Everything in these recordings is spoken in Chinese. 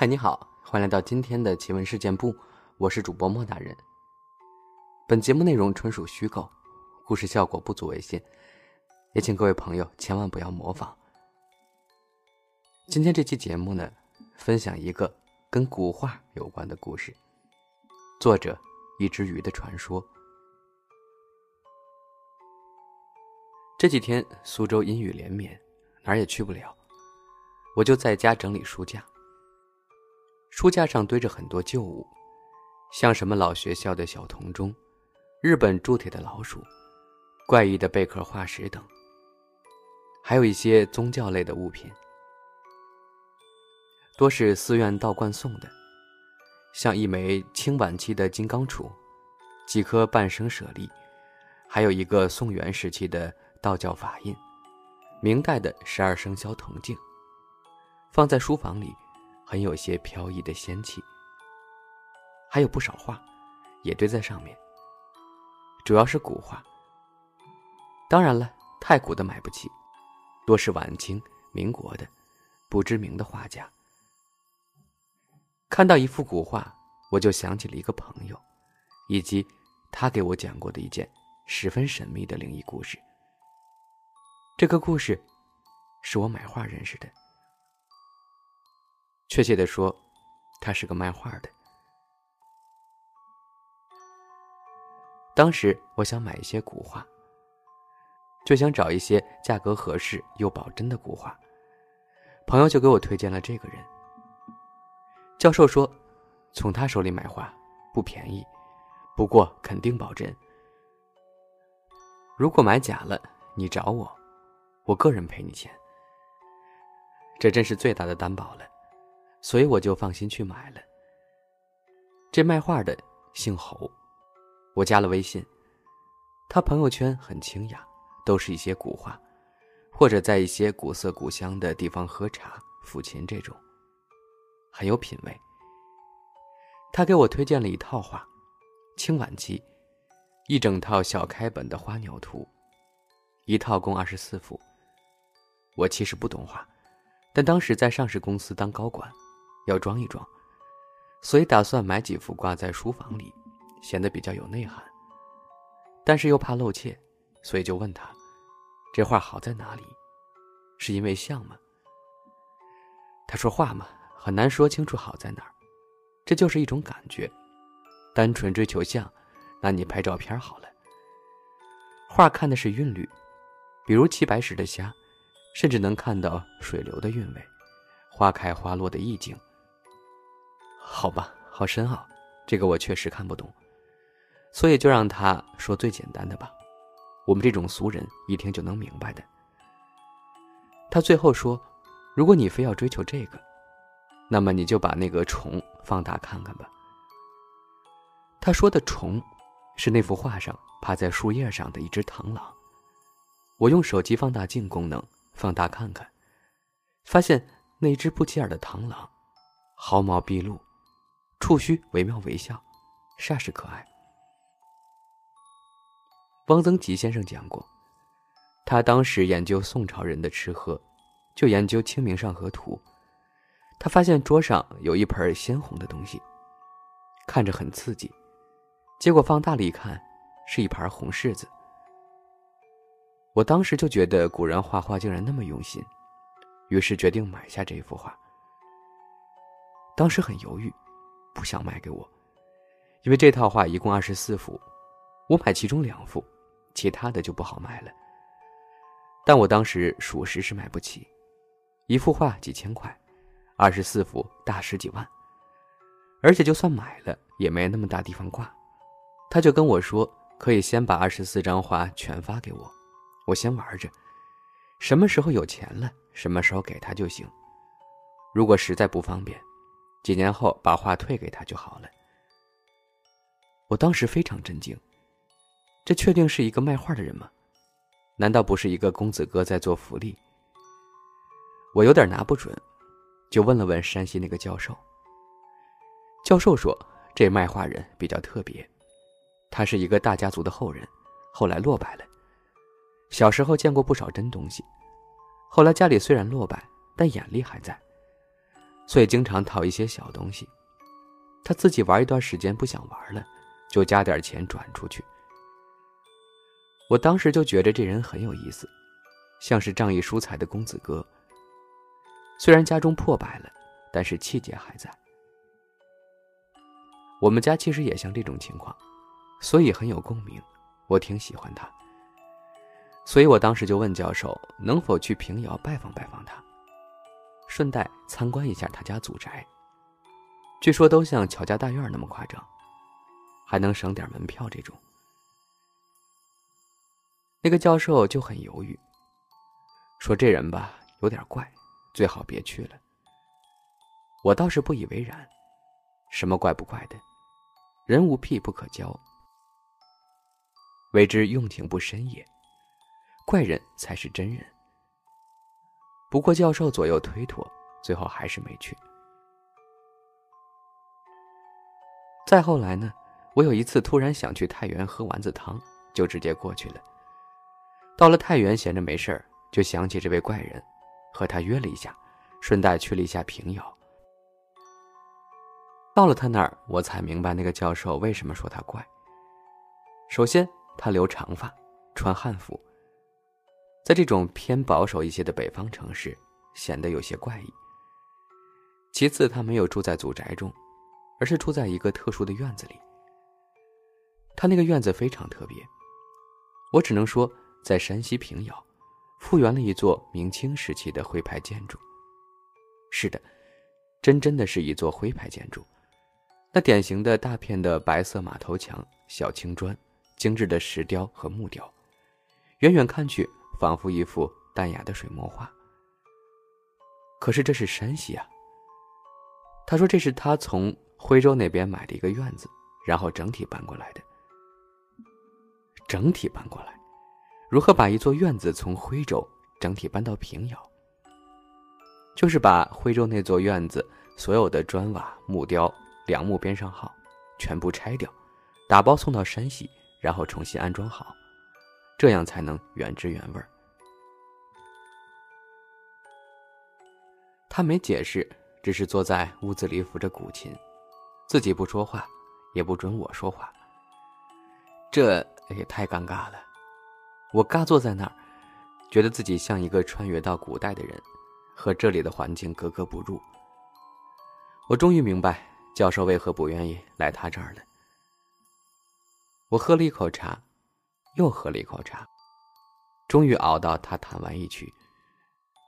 嗨，你好，欢迎来到今天的奇闻事件部，我是主播莫大人。本节目内容纯属虚构，故事效果不足为信，也请各位朋友千万不要模仿。今天这期节目呢，分享一个跟古画有关的故事，作者一只鱼的传说。这几天苏州阴雨连绵，哪儿也去不了，我就在家整理书架。书架上堆着很多旧物，像什么老学校的小铜钟、日本铸铁的老鼠、怪异的贝壳化石等，还有一些宗教类的物品，多是寺院道观送的，像一枚清晚期的金刚杵，几颗半生舍利，还有一个宋元时期的道教法印，明代的十二生肖铜镜，放在书房里。很有些飘逸的仙气，还有不少画，也堆在上面。主要是古画。当然了，太古的买不起，多是晚清、民国的，不知名的画家。看到一幅古画，我就想起了一个朋友，以及他给我讲过的一件十分神秘的灵异故事。这个故事，是我买画认识的。确切的说，他是个卖画的。当时我想买一些古画，就想找一些价格合适又保真的古画。朋友就给我推荐了这个人。教授说，从他手里买画不便宜，不过肯定保真。如果买假了，你找我，我个人赔你钱。这真是最大的担保了。所以我就放心去买了。这卖画的姓侯，我加了微信。他朋友圈很清雅，都是一些古画，或者在一些古色古香的地方喝茶、抚琴这种，很有品味。他给我推荐了一套画，清晚期，一整套小开本的花鸟图，一套共二十四幅。我其实不懂画，但当时在上市公司当高管。要装一装，所以打算买几幅挂在书房里，显得比较有内涵。但是又怕露怯，所以就问他：“这画好在哪里？是因为像吗？”他说：“画嘛，很难说清楚好在哪儿，这就是一种感觉。单纯追求像，那你拍照片好了。画看的是韵律，比如齐白石的虾，甚至能看到水流的韵味，花开花落的意境。”好吧，好深奥，这个我确实看不懂，所以就让他说最简单的吧，我们这种俗人一听就能明白的。他最后说：“如果你非要追求这个，那么你就把那个虫放大看看吧。”他说的虫，是那幅画上趴在树叶上的一只螳螂。我用手机放大镜功能放大看看，发现那只不起眼的螳螂，毫毛毕露。触须惟妙惟肖，煞是可爱。汪曾祺先生讲过，他当时研究宋朝人的吃喝，就研究《清明上河图》。他发现桌上有一盆鲜红的东西，看着很刺激，结果放大了一看，是一盘红柿子。我当时就觉得古人画画竟然那么用心，于是决定买下这幅画。当时很犹豫。不想卖给我，因为这套画一共二十四幅，我买其中两幅，其他的就不好卖了。但我当时属实是买不起，一幅画几千块，二十四幅大十几万，而且就算买了也没那么大地方挂。他就跟我说，可以先把二十四张画全发给我，我先玩着，什么时候有钱了，什么时候给他就行。如果实在不方便。几年后把画退给他就好了。我当时非常震惊，这确定是一个卖画的人吗？难道不是一个公子哥在做福利？我有点拿不准，就问了问山西那个教授。教授说，这卖画人比较特别，他是一个大家族的后人，后来落败了。小时候见过不少真东西，后来家里虽然落败，但眼力还在。所以经常讨一些小东西。他自己玩一段时间不想玩了，就加点钱转出去。我当时就觉得这人很有意思，像是仗义疏财的公子哥。虽然家中破败了，但是气节还在。我们家其实也像这种情况，所以很有共鸣。我挺喜欢他，所以我当时就问教授能否去平遥拜访拜访他，顺带参观一下他家祖宅。据说都像乔家大院那么夸张，还能省点门票这种。那个教授就很犹豫，说这人吧有点怪，最好别去了。我倒是不以为然，什么怪不怪的，人无癖不可交。为之用情不深也，怪人才是真人。不过教授左右推脱，最后还是没去。再后来呢，我有一次突然想去太原喝丸子汤，就直接过去了。到了太原，闲着没事儿，就想起这位怪人，和他约了一下，顺带去了一下平遥。到了他那儿，我才明白那个教授为什么说他怪。首先。他留长发，穿汉服，在这种偏保守一些的北方城市，显得有些怪异。其次，他没有住在祖宅中，而是住在一个特殊的院子里。他那个院子非常特别，我只能说，在山西平遥，复原了一座明清时期的徽派建筑。是的，真真的是一座徽派建筑，那典型的大片的白色马头墙、小青砖。精致的石雕和木雕，远远看去仿佛一幅淡雅的水墨画。可是这是山西啊。他说这是他从徽州那边买的一个院子，然后整体搬过来的。整体搬过来，如何把一座院子从徽州整体搬到平遥？就是把徽州那座院子所有的砖瓦、木雕、梁木边上号全部拆掉，打包送到山西。然后重新安装好，这样才能原汁原味儿。他没解释，只是坐在屋子里抚着古琴，自己不说话，也不准我说话。这也太尴尬了，我尬坐在那儿，觉得自己像一个穿越到古代的人，和这里的环境格格不入。我终于明白教授为何不愿意来他这儿了。我喝了一口茶，又喝了一口茶，终于熬到他弹完一曲，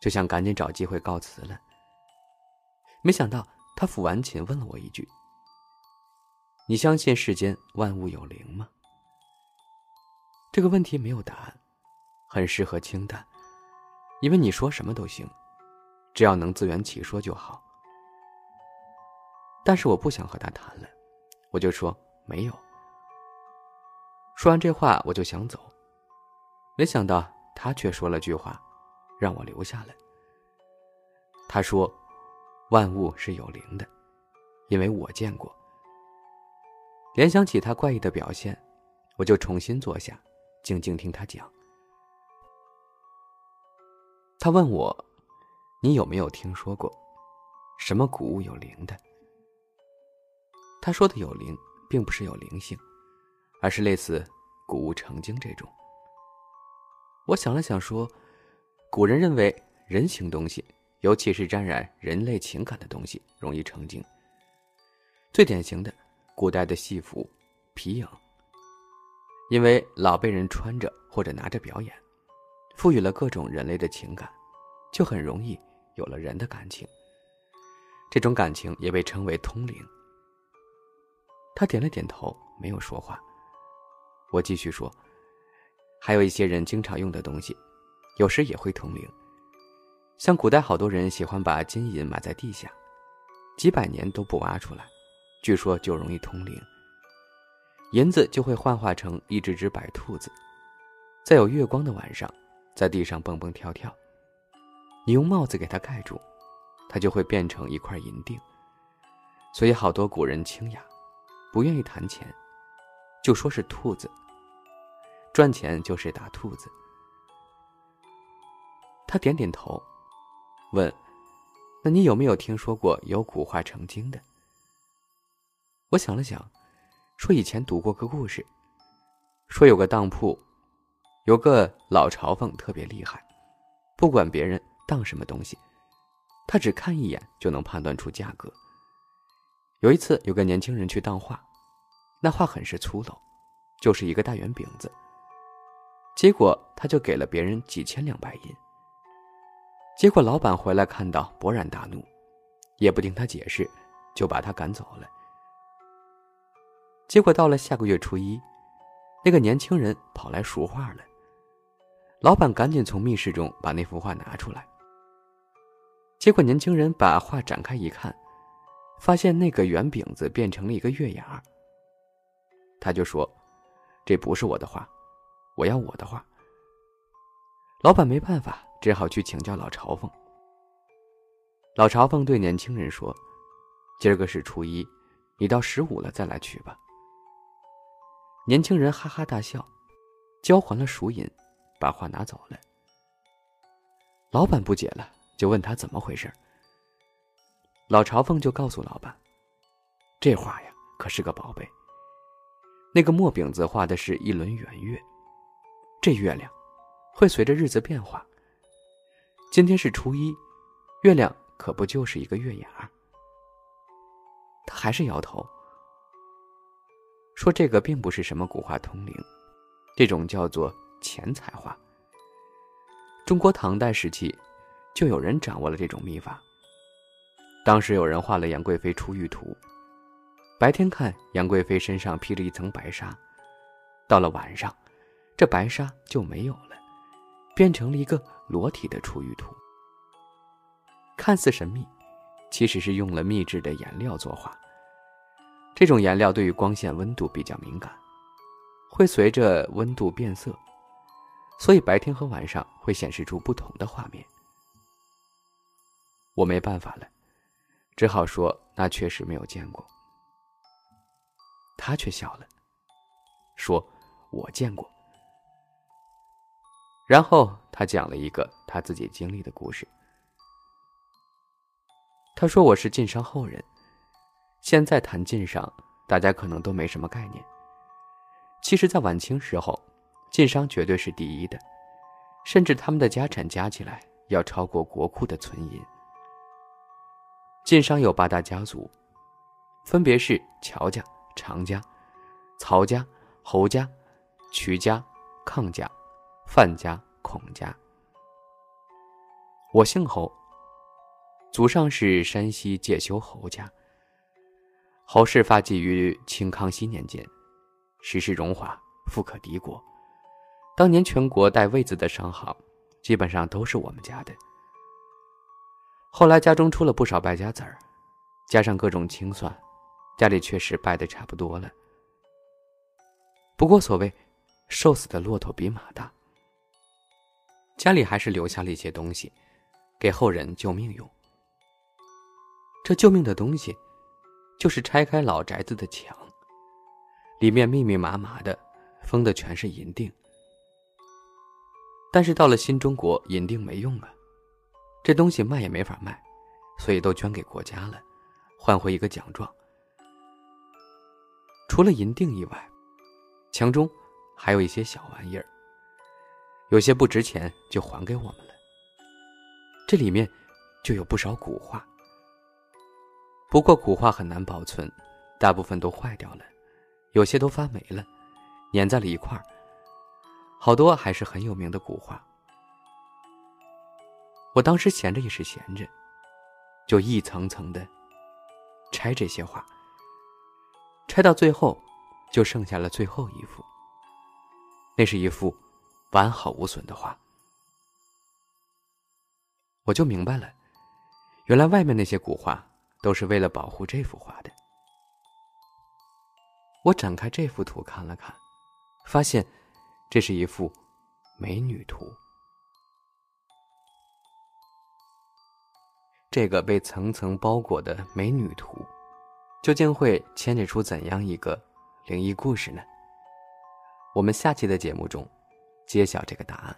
就想赶紧找机会告辞了。没想到他抚完琴，问了我一句：“你相信世间万物有灵吗？”这个问题没有答案，很适合清淡，因为你说什么都行，只要能自圆其说就好。但是我不想和他谈了，我就说没有。说完这话，我就想走，没想到他却说了句话，让我留下了。他说：“万物是有灵的，因为我见过。”联想起他怪异的表现，我就重新坐下，静静听他讲。他问我：“你有没有听说过，什么古物有灵的？”他说的有灵，并不是有灵性。而是类似古物成精这种。我想了想说，古人认为人形东西，尤其是沾染人类情感的东西，容易成精。最典型的，古代的戏服、皮影，因为老被人穿着或者拿着表演，赋予了各种人类的情感，就很容易有了人的感情。这种感情也被称为通灵。他点了点头，没有说话。我继续说，还有一些人经常用的东西，有时也会通灵。像古代好多人喜欢把金银埋在地下，几百年都不挖出来，据说就容易通灵。银子就会幻化成一只只白兔子，在有月光的晚上，在地上蹦蹦跳跳。你用帽子给它盖住，它就会变成一块银锭。所以好多古人清雅，不愿意谈钱。就说是兔子，赚钱就是打兔子。他点点头，问：“那你有没有听说过有古画成精的？我想了想，说以前读过个故事，说有个当铺，有个老朝奉特别厉害，不管别人当什么东西，他只看一眼就能判断出价格。有一次，有个年轻人去当画，那画很是粗陋，就是一个大圆饼子。结果他就给了别人几千两白银。结果老板回来看到，勃然大怒，也不听他解释，就把他赶走了。结果到了下个月初一，那个年轻人跑来赎画了。老板赶紧从密室中把那幅画拿出来。结果年轻人把画展开一看，发现那个圆饼子变成了一个月牙。他就说：“这不是我的画。”我要我的画。老板没办法，只好去请教老朝奉。老朝奉对年轻人说：“今儿个是初一，你到十五了再来取吧。”年轻人哈哈大笑，交还了赎银，把画拿走了。老板不解了，就问他怎么回事。老朝奉就告诉老板：“这画呀，可是个宝贝。那个墨饼子画的是一轮圆月。”这月亮会随着日子变化。今天是初一，月亮可不就是一个月牙？他还是摇头，说这个并不是什么古画通灵，这种叫做钱财画。中国唐代时期就有人掌握了这种秘法。当时有人画了杨贵妃出浴图，白天看杨贵妃身上披着一层白纱，到了晚上。这白纱就没有了，变成了一个裸体的出浴图。看似神秘，其实是用了秘制的颜料作画。这种颜料对于光线、温度比较敏感，会随着温度变色，所以白天和晚上会显示出不同的画面。我没办法了，只好说那确实没有见过。他却笑了，说：“我见过。”然后他讲了一个他自己经历的故事。他说：“我是晋商后人，现在谈晋商，大家可能都没什么概念。其实，在晚清时候，晋商绝对是第一的，甚至他们的家产加起来要超过国库的存银。晋商有八大家族，分别是乔家、常家、曹家、侯家、瞿家、康家。”范家、孔家，我姓侯，祖上是山西介休侯家。侯氏发迹于清康熙年间，时势荣华，富可敌国。当年全国带位子的商行，基本上都是我们家的。后来家中出了不少败家子儿，加上各种清算，家里确实败得差不多了。不过所谓“瘦死的骆驼比马大”。家里还是留下了一些东西，给后人救命用。这救命的东西，就是拆开老宅子的墙，里面密密麻麻的封的全是银锭。但是到了新中国，银锭没用啊，这东西卖也没法卖，所以都捐给国家了，换回一个奖状。除了银锭以外，墙中还有一些小玩意儿。有些不值钱，就还给我们了。这里面就有不少古画，不过古画很难保存，大部分都坏掉了，有些都发霉了，粘在了一块儿。好多还是很有名的古画。我当时闲着也是闲着，就一层层的拆这些画，拆到最后，就剩下了最后一幅。那是一幅。完好无损的画，我就明白了，原来外面那些古画都是为了保护这幅画的。我展开这幅图看了看，发现这是一幅美女图。这个被层层包裹的美女图，究竟会牵扯出怎样一个灵异故事呢？我们下期的节目中。揭晓这个答案。